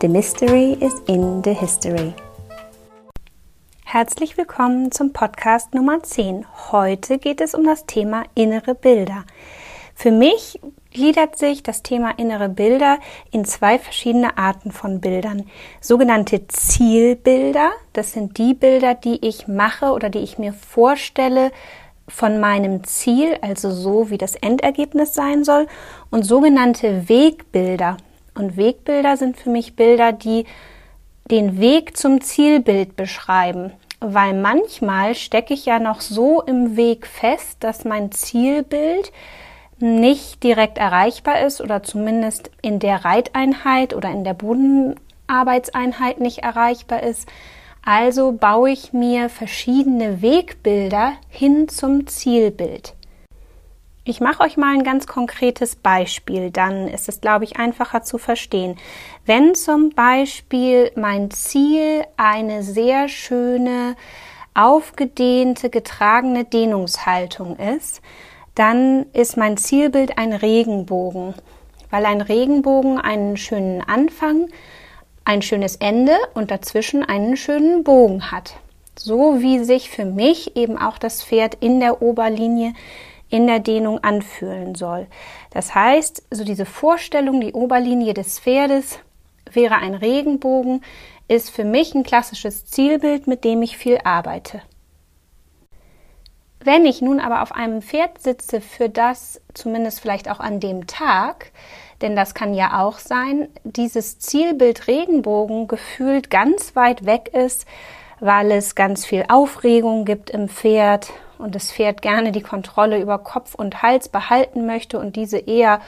The Mystery is in the History. Herzlich willkommen zum Podcast Nummer 10. Heute geht es um das Thema innere Bilder. Für mich gliedert sich das Thema innere Bilder in zwei verschiedene Arten von Bildern. Sogenannte Zielbilder, das sind die Bilder, die ich mache oder die ich mir vorstelle von meinem Ziel, also so wie das Endergebnis sein soll, und sogenannte Wegbilder. Und Wegbilder sind für mich Bilder, die den Weg zum Zielbild beschreiben. Weil manchmal stecke ich ja noch so im Weg fest, dass mein Zielbild nicht direkt erreichbar ist oder zumindest in der Reiteinheit oder in der Bodenarbeitseinheit nicht erreichbar ist. Also baue ich mir verschiedene Wegbilder hin zum Zielbild. Ich mache euch mal ein ganz konkretes Beispiel, dann ist es, glaube ich, einfacher zu verstehen. Wenn zum Beispiel mein Ziel eine sehr schöne, aufgedehnte, getragene Dehnungshaltung ist, dann ist mein Zielbild ein Regenbogen, weil ein Regenbogen einen schönen Anfang, ein schönes Ende und dazwischen einen schönen Bogen hat. So wie sich für mich eben auch das Pferd in der Oberlinie in der Dehnung anfühlen soll. Das heißt, so diese Vorstellung, die Oberlinie des Pferdes wäre ein Regenbogen, ist für mich ein klassisches Zielbild, mit dem ich viel arbeite. Wenn ich nun aber auf einem Pferd sitze, für das zumindest vielleicht auch an dem Tag, denn das kann ja auch sein, dieses Zielbild Regenbogen gefühlt ganz weit weg ist, weil es ganz viel Aufregung gibt im Pferd und das Pferd gerne die Kontrolle über Kopf und Hals behalten möchte und diese eher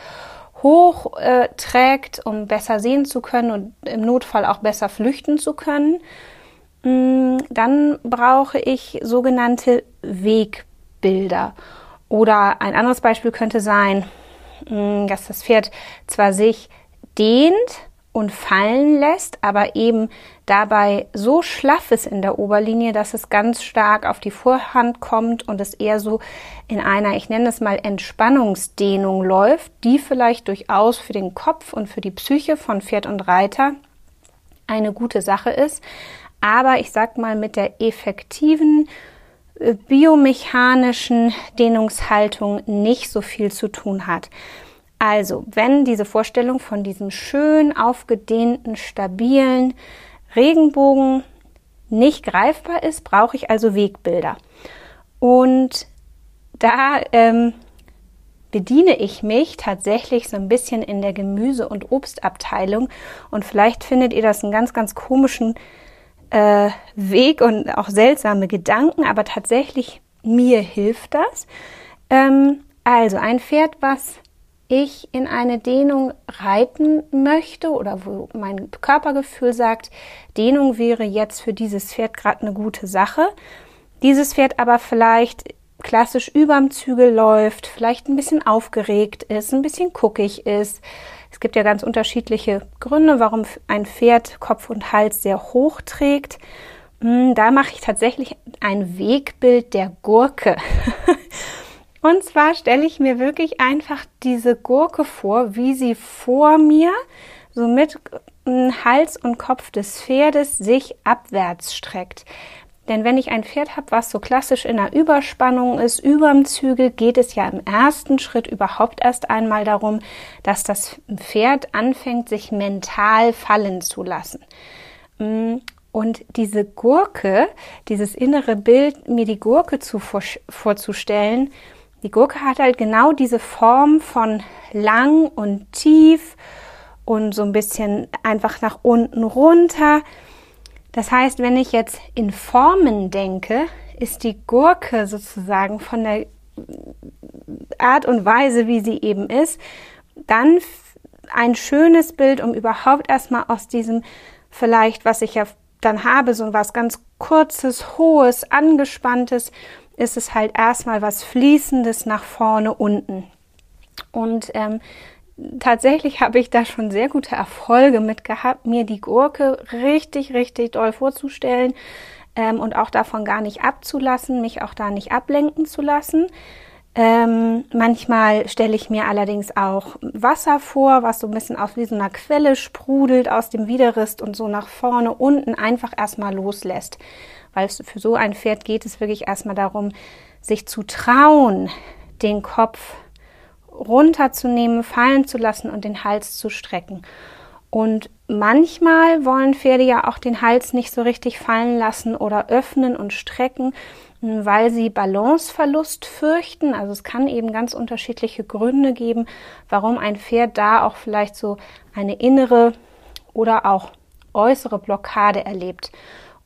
hoch äh, trägt, um besser sehen zu können und im Notfall auch besser flüchten zu können, mm, dann brauche ich sogenannte Wegbilder. Oder ein anderes Beispiel könnte sein, mm, dass das Pferd zwar sich dehnt, und fallen lässt, aber eben dabei so schlaff ist in der Oberlinie, dass es ganz stark auf die Vorhand kommt und es eher so in einer, ich nenne es mal Entspannungsdehnung läuft, die vielleicht durchaus für den Kopf und für die Psyche von Pferd und Reiter eine gute Sache ist, aber ich sag mal mit der effektiven äh, biomechanischen Dehnungshaltung nicht so viel zu tun hat. Also, wenn diese Vorstellung von diesem schön aufgedehnten, stabilen Regenbogen nicht greifbar ist, brauche ich also Wegbilder. Und da ähm, bediene ich mich tatsächlich so ein bisschen in der Gemüse- und Obstabteilung. Und vielleicht findet ihr das einen ganz, ganz komischen äh, Weg und auch seltsame Gedanken, aber tatsächlich mir hilft das. Ähm, also ein Pferd, was ich in eine Dehnung reiten möchte oder wo mein Körpergefühl sagt, Dehnung wäre jetzt für dieses Pferd gerade eine gute Sache. Dieses Pferd aber vielleicht klassisch überm Zügel läuft, vielleicht ein bisschen aufgeregt ist, ein bisschen guckig ist. Es gibt ja ganz unterschiedliche Gründe, warum ein Pferd Kopf und Hals sehr hoch trägt. Hm, da mache ich tatsächlich ein Wegbild der Gurke. Und zwar stelle ich mir wirklich einfach diese Gurke vor, wie sie vor mir, so mit hm, Hals und Kopf des Pferdes sich abwärts streckt. Denn wenn ich ein Pferd habe, was so klassisch in einer Überspannung ist, überm Zügel, geht es ja im ersten Schritt überhaupt erst einmal darum, dass das Pferd anfängt, sich mental fallen zu lassen. Hm, und diese Gurke, dieses innere Bild, mir die Gurke zu vorzustellen, die Gurke hat halt genau diese Form von lang und tief und so ein bisschen einfach nach unten runter. Das heißt, wenn ich jetzt in Formen denke, ist die Gurke sozusagen von der Art und Weise, wie sie eben ist, dann ein schönes Bild, um überhaupt erstmal aus diesem vielleicht, was ich ja dann habe, so was ganz kurzes, hohes, angespanntes, ist es halt erstmal was Fließendes nach vorne unten. Und ähm, tatsächlich habe ich da schon sehr gute Erfolge mit gehabt, mir die Gurke richtig, richtig doll vorzustellen ähm, und auch davon gar nicht abzulassen, mich auch da nicht ablenken zu lassen. Ähm, manchmal stelle ich mir allerdings auch Wasser vor, was so ein bisschen aus wie so einer Quelle sprudelt aus dem Widerrist und so nach vorne unten einfach erstmal loslässt. Weil für so ein Pferd geht es wirklich erstmal darum, sich zu trauen, den Kopf runterzunehmen, fallen zu lassen und den Hals zu strecken. Und manchmal wollen Pferde ja auch den Hals nicht so richtig fallen lassen oder öffnen und strecken, weil sie Balanceverlust fürchten. Also es kann eben ganz unterschiedliche Gründe geben, warum ein Pferd da auch vielleicht so eine innere oder auch äußere Blockade erlebt.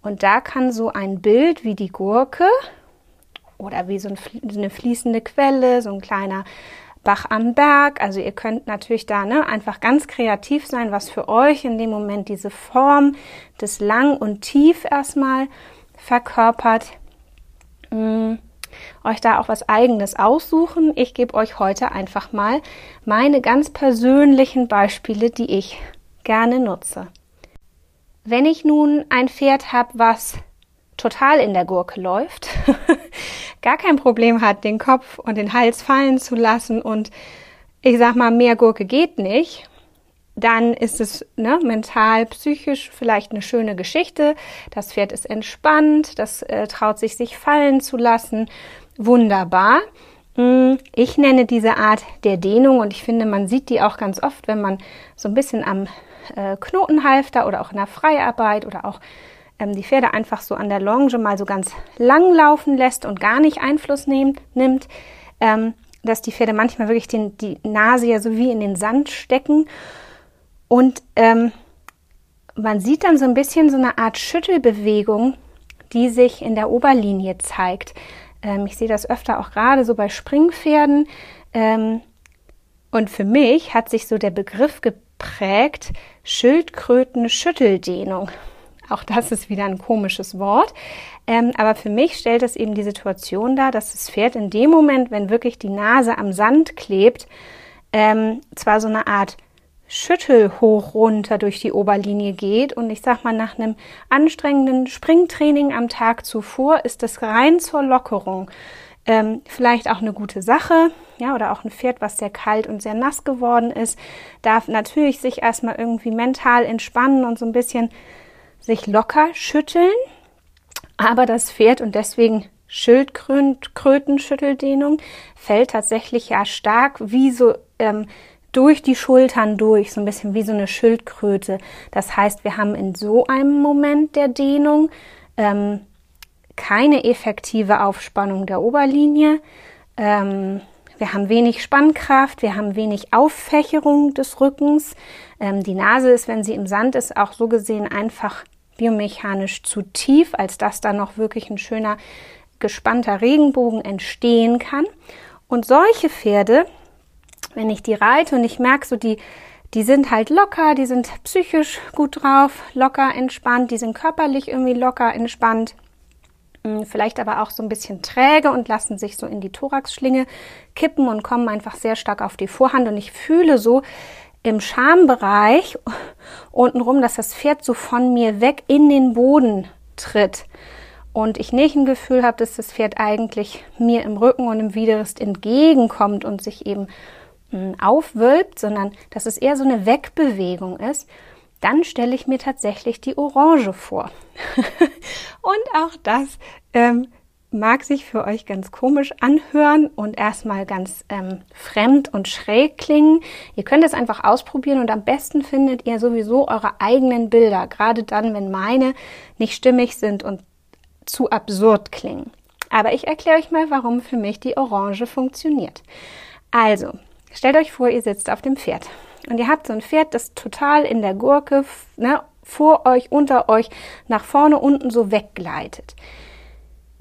Und da kann so ein Bild wie die Gurke oder wie so eine fließende Quelle, so ein kleiner Bach am Berg. Also ihr könnt natürlich da ne, einfach ganz kreativ sein, was für euch in dem Moment diese Form des Lang und Tief erstmal verkörpert. Mm, euch da auch was eigenes aussuchen. Ich gebe euch heute einfach mal meine ganz persönlichen Beispiele, die ich gerne nutze. Wenn ich nun ein Pferd habe, was total in der Gurke läuft, gar kein Problem hat, den Kopf und den Hals fallen zu lassen und ich sag mal, mehr Gurke geht nicht, dann ist es ne, mental, psychisch vielleicht eine schöne Geschichte. Das Pferd ist entspannt, das äh, traut sich, sich fallen zu lassen. Wunderbar. Mm, ich nenne diese Art der Dehnung und ich finde, man sieht die auch ganz oft, wenn man so ein bisschen am äh, Knotenhalfter oder auch in der Freiarbeit oder auch ähm, die Pferde einfach so an der Longe mal so ganz lang laufen lässt und gar nicht Einfluss nehm, nimmt, ähm, dass die Pferde manchmal wirklich den, die Nase ja so wie in den Sand stecken. Und ähm, man sieht dann so ein bisschen so eine Art Schüttelbewegung, die sich in der Oberlinie zeigt. Ähm, ich sehe das öfter auch gerade so bei Springpferden. Ähm, und für mich hat sich so der Begriff geprägt, Schildkröten-Schütteldehnung. Auch das ist wieder ein komisches Wort. Ähm, aber für mich stellt es eben die Situation dar, dass das Pferd in dem Moment, wenn wirklich die Nase am Sand klebt, ähm, zwar so eine Art Schüttel hoch runter durch die Oberlinie geht und ich sag mal nach einem anstrengenden Springtraining am Tag zuvor ist das rein zur Lockerung ähm, vielleicht auch eine gute Sache, ja, oder auch ein Pferd, was sehr kalt und sehr nass geworden ist, darf natürlich sich erstmal irgendwie mental entspannen und so ein bisschen sich locker schütteln, aber das Pferd und deswegen Schildkrötenschütteldehnung fällt tatsächlich ja stark wie so ähm, durch die Schultern durch, so ein bisschen wie so eine Schildkröte. Das heißt, wir haben in so einem Moment der Dehnung ähm, keine effektive Aufspannung der Oberlinie. Ähm, wir haben wenig Spannkraft, wir haben wenig Auffächerung des Rückens. Ähm, die Nase ist, wenn sie im Sand ist, auch so gesehen einfach biomechanisch zu tief, als dass da noch wirklich ein schöner gespannter Regenbogen entstehen kann. Und solche Pferde, wenn ich die reite und ich merke so, die, die sind halt locker, die sind psychisch gut drauf, locker entspannt, die sind körperlich irgendwie locker entspannt, vielleicht aber auch so ein bisschen träge und lassen sich so in die Thoraxschlinge kippen und kommen einfach sehr stark auf die Vorhand. Und ich fühle so, im Schambereich untenrum, dass das Pferd so von mir weg in den Boden tritt. Und ich nicht ein Gefühl habe, dass das Pferd eigentlich mir im Rücken und im Widerrist entgegenkommt und sich eben aufwölbt, sondern dass es eher so eine Wegbewegung ist, dann stelle ich mir tatsächlich die Orange vor. und auch das ähm, mag sich für euch ganz komisch anhören und erstmal ganz ähm, fremd und schräg klingen. Ihr könnt es einfach ausprobieren und am besten findet ihr sowieso eure eigenen Bilder, gerade dann, wenn meine nicht stimmig sind und zu absurd klingen. Aber ich erkläre euch mal, warum für mich die Orange funktioniert. Also, stellt euch vor, ihr sitzt auf dem Pferd und ihr habt so ein Pferd, das total in der Gurke ne, vor euch, unter euch, nach vorne, unten so weggleitet.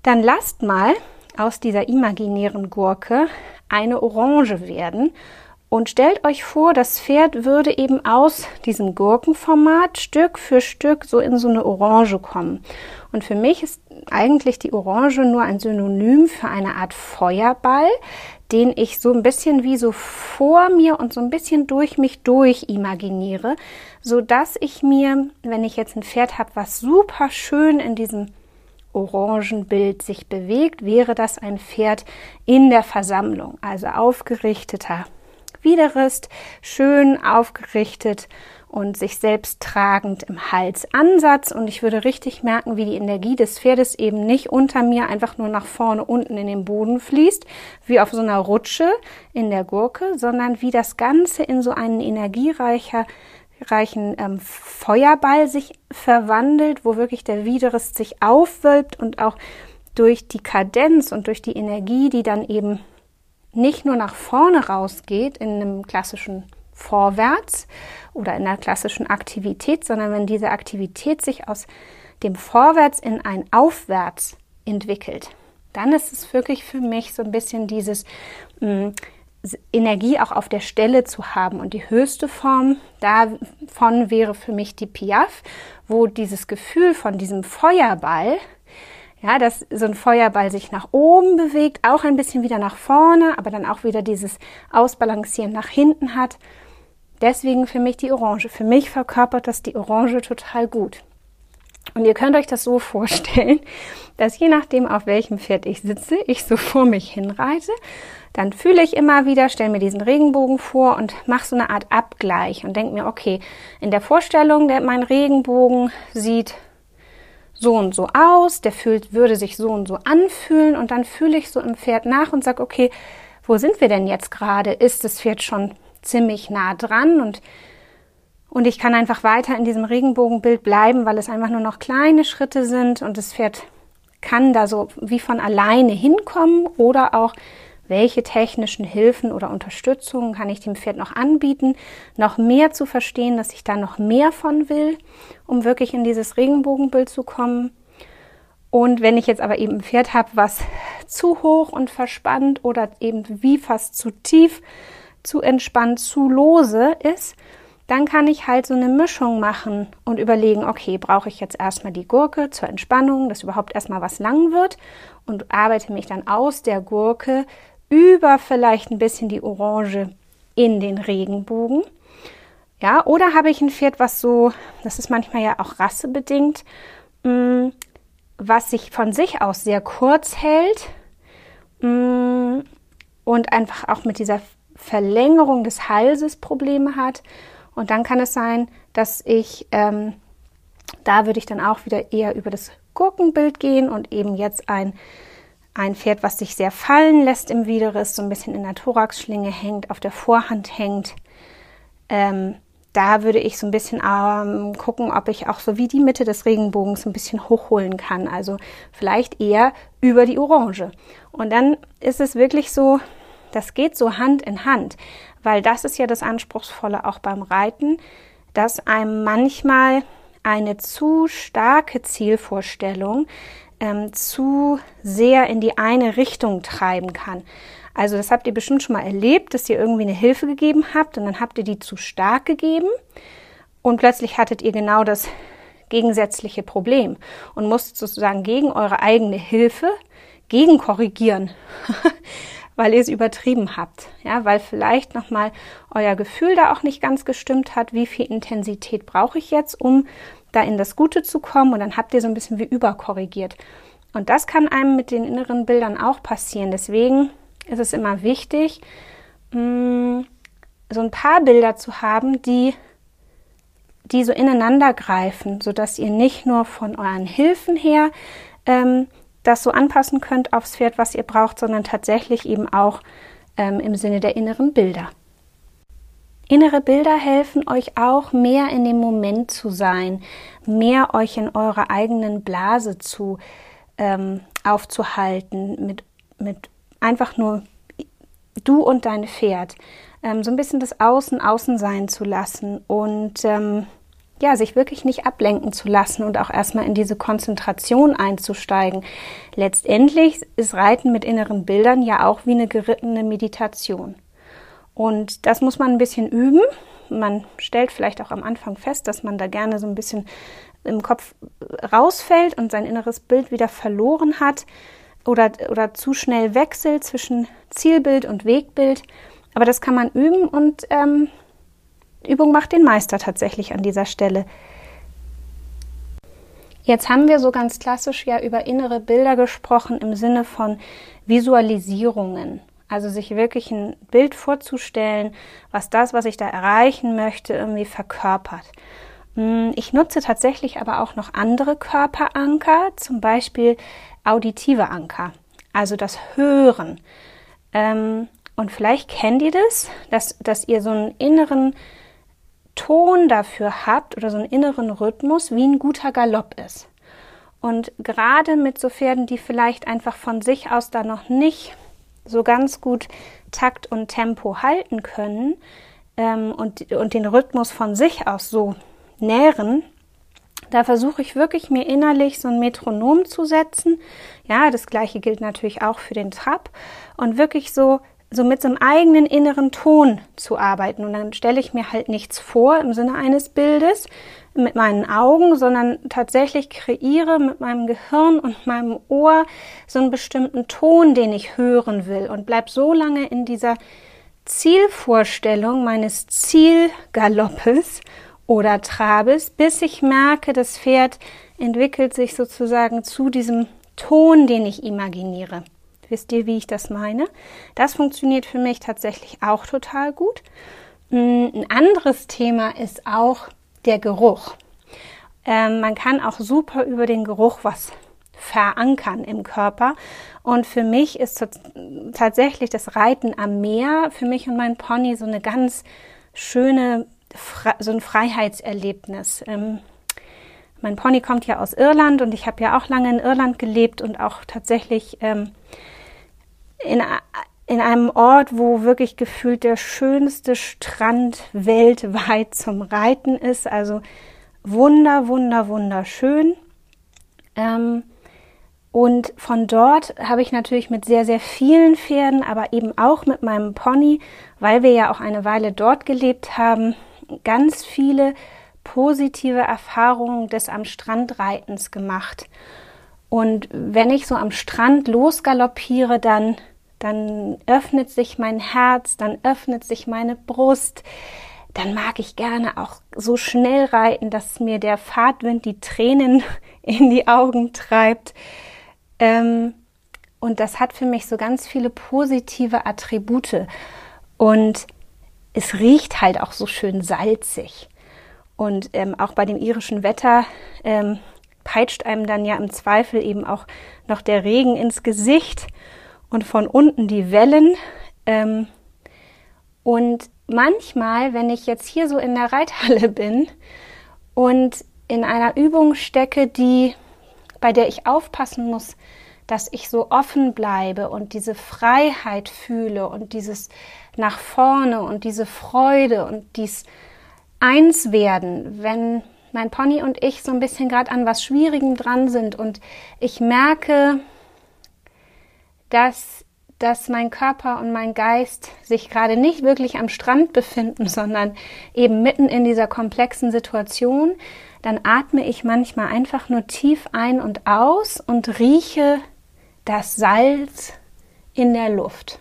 Dann lasst mal aus dieser imaginären Gurke eine Orange werden Und stellt euch vor, das Pferd würde eben aus diesem Gurkenformat Stück für Stück so in so eine Orange kommen. Und für mich ist eigentlich die Orange nur ein Synonym für eine Art Feuerball, den ich so ein bisschen wie so vor mir und so ein bisschen durch mich durch imaginiere, so dass ich mir, wenn ich jetzt ein Pferd habe, was super schön in diesem Orangenbild sich bewegt, wäre das ein Pferd in der Versammlung, also aufgerichteter Widerrist, schön aufgerichtet und sich selbst tragend im Halsansatz. Und ich würde richtig merken, wie die Energie des Pferdes eben nicht unter mir einfach nur nach vorne unten in den Boden fließt, wie auf so einer Rutsche in der Gurke, sondern wie das Ganze in so einen energiereicher reichen ähm, Feuerball sich verwandelt, wo wirklich der Widerrist sich aufwölbt und auch durch die Kadenz und durch die Energie, die dann eben nicht nur nach vorne rausgeht in einem klassischen Vorwärts oder in einer klassischen Aktivität, sondern wenn diese Aktivität sich aus dem Vorwärts in ein Aufwärts entwickelt, dann ist es wirklich für mich so ein bisschen dieses mh, mm, Energie auch auf der Stelle zu haben. Und die höchste Form davon wäre für mich die Piaf, wo dieses Gefühl von diesem Feuerball ja, dass so ein Feuerball sich nach oben bewegt, auch ein bisschen wieder nach vorne, aber dann auch wieder dieses Ausbalancieren nach hinten hat. Deswegen für mich die Orange. Für mich verkörpert das die Orange total gut. Und ihr könnt euch das so vorstellen, dass je nachdem, auf welchem Pferd ich sitze, ich so vor mich hinreite, dann fühle ich immer wieder, stelle mir diesen Regenbogen vor und mache so eine Art Abgleich und denke mir, okay, in der Vorstellung, der, mein Regenbogen sieht so und so aus, der fühlt, würde sich so und so anfühlen und dann fühle ich so im Pferd nach und sage, okay, wo sind wir denn jetzt gerade? Ist das Pferd schon ziemlich nah dran und und ich kann einfach weiter in diesem Regenbogenbild bleiben, weil es einfach nur noch kleine Schritte sind und das Pferd kann da so wie von alleine hinkommen oder auch welche technischen Hilfen oder Unterstützungen kann ich dem Pferd noch anbieten, noch mehr zu verstehen, dass ich da noch mehr von will, um wirklich in dieses Regenbogenbild zu kommen. Und wenn ich jetzt aber eben ein Pferd habe, was zu hoch und verspannt oder eben wie fast zu tief, zu entspannt, zu lose ist, dann kann ich halt so eine Mischung machen und überlegen, okay, brauche ich jetzt erstmal die Gurke zur Entspannung, dass überhaupt erstmal was lang wird und arbeite mich dann aus der Gurke über vielleicht ein bisschen die Orange in den Regenbogen. Ja, oder habe ich ein Pferd, was so, das ist manchmal ja auch rassebedingt, mh, mm, was sich von sich aus sehr kurz hält mh, mm, und einfach auch mit dieser Verlängerung des Halses Probleme hat. Und dann kann es sein, dass ich, ähm, da würde ich dann auch wieder eher über das Gurkenbild gehen und eben jetzt ein ein Pferd, was sich sehr fallen lässt im Widerriss, so ein bisschen in der Thoraxschlinge hängt, auf der Vorhand hängt. Ähm, da würde ich so ein bisschen ähm, gucken, ob ich auch so wie die Mitte des Regenbogens ein bisschen hochholen kann. Also vielleicht eher über die Orange. Und dann ist es wirklich so, das geht so Hand in Hand, weil das ist ja das Anspruchsvolle auch beim Reiten, dass einem manchmal eine zu starke Zielvorstellung ähm, zu sehr in die eine Richtung treiben kann. Also das habt ihr bestimmt schon mal erlebt, dass ihr irgendwie eine Hilfe gegeben habt und dann habt ihr die zu stark gegeben und plötzlich hattet ihr genau das gegensätzliche Problem und musstet sozusagen gegen eure eigene Hilfe gegen korrigieren, weil ihr es übertrieben habt, ja, weil vielleicht noch mal euer Gefühl da auch nicht ganz gestimmt hat, wie viel Intensität brauche ich jetzt, um da in das Gute zu kommen und dann habt ihr so ein bisschen wie überkorrigiert. Und das kann einem mit den inneren Bildern auch passieren. Deswegen ist es immer wichtig, mm, so ein paar Bilder zu haben, die, die so ineinander greifen, sodass ihr nicht nur von euren Hilfen her ähm, das so anpassen könnt aufs Pferd, was ihr braucht, sondern tatsächlich eben auch ähm, im Sinne der inneren Bilder. Innere Bilder helfen euch auch mehr in dem Moment zu sein, mehr euch in eurer eigenen Blase zu ähm, aufzuhalten, mit, mit einfach nur du und dein Pferd, ähm, so ein bisschen das Außen außen sein zu lassen und ähm, ja, sich wirklich nicht ablenken zu lassen und auch erstmal in diese Konzentration einzusteigen. Letztendlich ist Reiten mit inneren Bildern ja auch wie eine gerittene Meditation. Und das muss man ein bisschen üben. Man stellt vielleicht auch am Anfang fest, dass man da gerne so ein bisschen im Kopf rausfällt und sein inneres Bild wieder verloren hat oder, oder zu schnell wechselt zwischen Zielbild und Wegbild. Aber das kann man üben und ähm, Übung macht den Meister tatsächlich an dieser Stelle. Jetzt haben wir so ganz klassisch ja über innere Bilder gesprochen im Sinne von Visualisierungen. Also sich wirklich ein Bild vorzustellen, was das, was ich da erreichen möchte, irgendwie verkörpert. Hm, ich nutze tatsächlich aber auch noch andere Körperanker, zum Beispiel auditive Anker, also das Hören. Ähm, und vielleicht kennt ihr das, dass, dass ihr so einen inneren Ton dafür habt oder so einen inneren Rhythmus, wie ein guter Galopp ist. Und gerade mit so Pferden, die vielleicht einfach von sich aus da noch nicht so ganz gut Takt und Tempo halten können ähm, und, und den Rhythmus von sich aus so nähren, da versuche ich wirklich mir innerlich so ein Metronom zu setzen. Ja, das gleiche gilt natürlich auch für den Trab und wirklich so so mit so einem eigenen inneren Ton zu arbeiten. Und dann stelle ich mir halt nichts vor im Sinne eines Bildes mit meinen Augen, sondern tatsächlich kreiere mit meinem Gehirn und meinem Ohr so einen bestimmten Ton, den ich hören will und bleib so lange in dieser Zielvorstellung meines Zielgaloppes oder Trabes, bis ich merke, das Pferd entwickelt sich sozusagen zu diesem Ton, den ich imaginiere. Wisst ihr, wie ich das meine? Das funktioniert für mich tatsächlich auch total gut. Mm, ein anderes Thema ist auch der Geruch. Ähm, man kann auch super über den Geruch was verankern im Körper. Und für mich ist tatsächlich das Reiten am Meer, für mich und mein Pony so eine ganz schöne, so ein Freiheitserlebnis. Ähm, mein Pony kommt ja aus Irland und ich habe ja auch lange in Irland gelebt und auch tatsächlich ähm, in, in einem Ort, wo wirklich gefühlt der schönste Strand weltweit zum Reiten ist. Also wunder, wunder, wunderschön. Ähm, und von dort habe ich natürlich mit sehr, sehr vielen Pferden, aber eben auch mit meinem Pony, weil wir ja auch eine Weile dort gelebt haben, ganz viele positive Erfahrungen des am Strand Reitens gemacht. Und wenn ich so am Strand losgaloppiere, dann dann öffnet sich mein Herz, dann öffnet sich meine Brust, dann mag ich gerne auch so schnell reiten, dass mir der Fahrtwind die Tränen in die Augen treibt. Ähm, und das hat für mich so ganz viele positive Attribute. Und es riecht halt auch so schön salzig. Und ähm, auch bei dem irischen Wetter ähm, peitscht einem dann ja im Zweifel eben auch noch der Regen ins Gesicht und von unten die Wellen. Ähm, und manchmal, wenn ich jetzt hier so in der Reithalle bin und in einer Übung stecke, die, bei der ich aufpassen muss, dass ich so offen bleibe und diese Freiheit fühle und dieses nach vorne und diese Freude und dies eins werden, wenn mein Pony und ich so ein bisschen gerade an was Schwierigem dran sind und ich merke, dass, dass mein Körper und mein Geist sich gerade nicht wirklich am Strand befinden, sondern eben mitten in dieser komplexen Situation, dann atme ich manchmal einfach nur tief ein und aus und rieche das Salz in der Luft.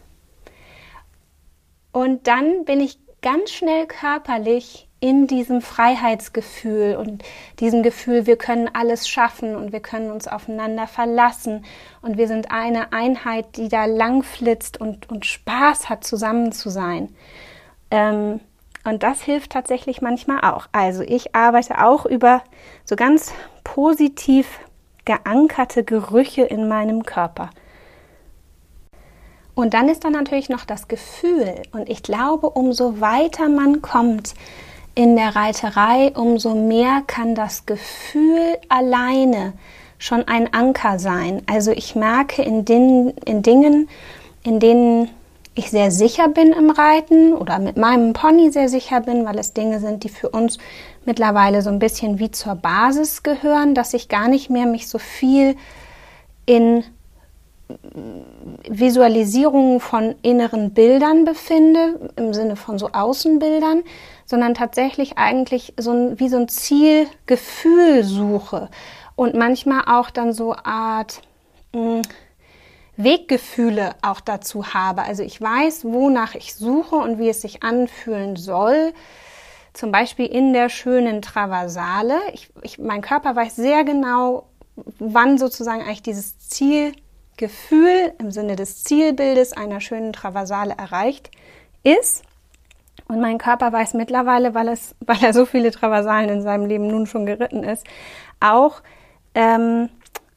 Und dann bin ich ganz schnell körperlich in diesem Freiheitsgefühl und diesem Gefühl, wir können alles schaffen und wir können uns aufeinander verlassen und wir sind eine Einheit, die da langflitzt und, und Spaß hat, zusammen zu sein. Ähm, und das hilft tatsächlich manchmal auch. Also ich arbeite auch über so ganz positiv geankerte Gerüche in meinem Körper. Und dann ist da natürlich noch das Gefühl. Und ich glaube, umso weiter man kommt, in der Reiterei, umso mehr kann das Gefühl alleine schon ein Anker sein. Also ich merke in, den, in Dingen, in denen ich sehr sicher bin im Reiten oder mit meinem Pony sehr sicher bin, weil es Dinge sind, die für uns mittlerweile so ein bisschen wie zur Basis gehören, dass ich gar nicht mehr mich so viel in Visualisierungen von inneren Bildern befinde, im Sinne von so Außenbildern, sondern tatsächlich eigentlich so ein, wie so ein Zielgefühl suche und manchmal auch dann so Art mh, hm, Weggefühle auch dazu habe. Also ich weiß, wonach ich suche und wie es sich anfühlen soll. Zum Beispiel in der schönen Traversale. Ich, ich, mein Körper weiß sehr genau, wann sozusagen eigentlich dieses Zielgefühl im Sinne des Zielbildes einer schönen Traversale erreicht ist. Und mein Körper weiß mittlerweile, weil, es, weil er so viele Traversalen in seinem Leben nun schon geritten ist, auch, ähm,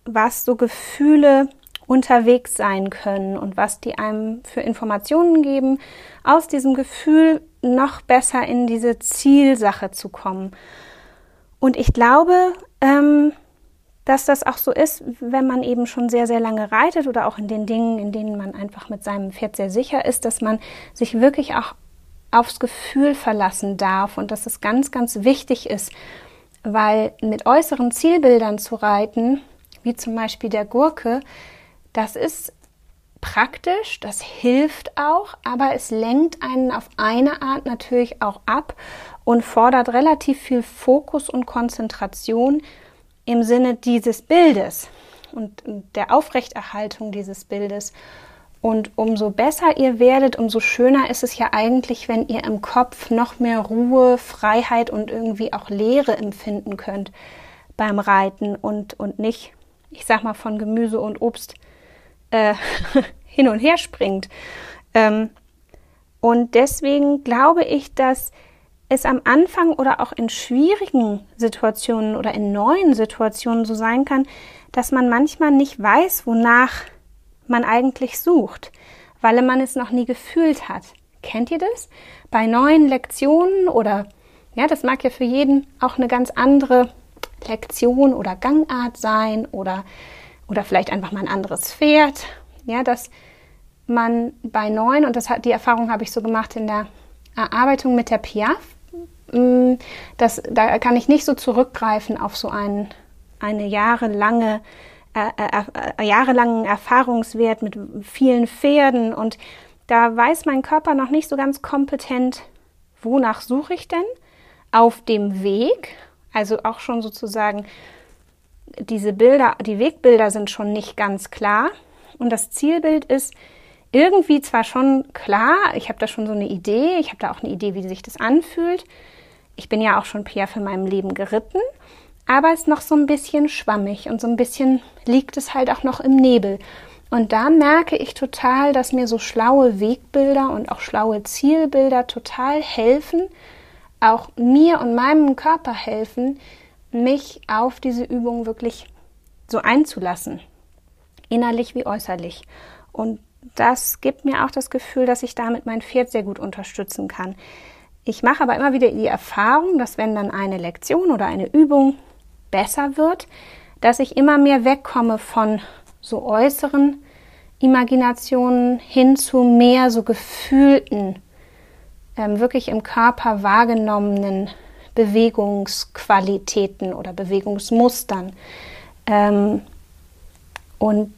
was so Gefühle unterwegs sein können und was die einem für Informationen geben, aus diesem Gefühl noch besser in diese Zielsache zu kommen. Und ich glaube, ähm, dass das auch so ist, wenn man eben schon sehr, sehr lange reitet oder auch in den Dingen, in denen man einfach mit seinem Pferd sehr sicher ist, dass man sich wirklich auch aufs Gefühl verlassen darf und dass es ganz, ganz wichtig ist, weil mit äußeren Zielbildern zu reiten, wie zum Beispiel der Gurke, das ist praktisch, das hilft auch, aber es lenkt einen auf eine Art natürlich auch ab und fordert relativ viel Fokus und Konzentration im Sinne dieses Bildes und der Aufrechterhaltung dieses Bildes. Und umso besser ihr werdet, umso schöner ist es ja eigentlich, wenn ihr im Kopf noch mehr Ruhe, Freiheit und irgendwie auch Leere empfinden könnt beim Reiten und, und nicht, ich sag mal, von Gemüse und Obst äh, hin und her springt. Ähm, und deswegen glaube ich, dass es am Anfang oder auch in schwierigen Situationen oder in neuen Situationen so sein kann, dass man manchmal nicht weiß, wonach man eigentlich sucht, weil man es noch nie gefühlt hat. Kennt ihr das? Bei neuen Lektionen oder ja, das mag ja für jeden auch eine ganz andere Lektion oder Gangart sein oder, oder vielleicht einfach mal ein anderes Pferd. Ja, dass man bei neuen, und das hat, die Erfahrung habe ich so gemacht in der Erarbeitung mit der Piaf, mm, das, da kann ich nicht so zurückgreifen auf so ein, eine jahrelange äh, jahrelangen Erfahrungswert mit vielen Pferden und da weiß mein Körper noch nicht so ganz kompetent, wonach suche ich denn auf dem Weg. Also auch schon sozusagen diese Bilder, die Wegbilder sind schon nicht ganz klar und das Zielbild ist irgendwie zwar schon klar, ich habe da schon so eine Idee, ich habe da auch eine Idee, wie sich das anfühlt. Ich bin ja auch schon Piaf in meinem Leben geritten aber ist noch so ein bisschen schwammig und so ein bisschen liegt es halt auch noch im Nebel. Und da merke ich total, dass mir so schlaue Wegbilder und auch schlaue Zielbilder total helfen, auch mir und meinem Körper helfen, mich auf diese Übung wirklich so einzulassen, innerlich wie äußerlich. Und das gibt mir auch das Gefühl, dass ich damit mein Pferd sehr gut unterstützen kann. Ich mache aber immer wieder die Erfahrung, dass wenn dann eine Lektion oder eine Übung besser wird, dass ich immer mehr wegkomme von so äußeren Imaginationen hin zu mehr so gefühlten, ähm, wirklich im Körper wahrgenommenen Bewegungsqualitäten oder Bewegungsmustern. Ähm, und,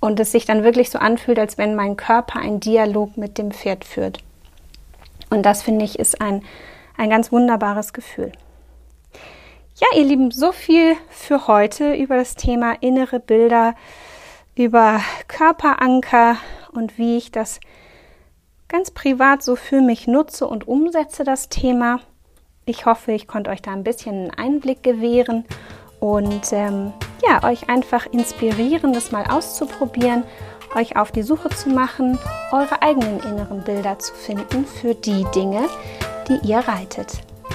und es sich dann wirklich so anfühlt, als wenn mein Körper einen Dialog mit dem Pferd führt. Und das finde ich ist ein, ein ganz wunderbares Gefühl. Ja, ihr Lieben, so viel für heute über das Thema innere Bilder, über Körperanker und wie ich das ganz privat so für mich nutze und umsetze, das Thema. Ich hoffe, ich konnte euch da ein bisschen einen Einblick gewähren und ähm, ja, euch einfach inspirieren, das mal auszuprobieren, euch auf die Suche zu machen, eure eigenen inneren Bilder zu finden für die Dinge, die ihr reitet.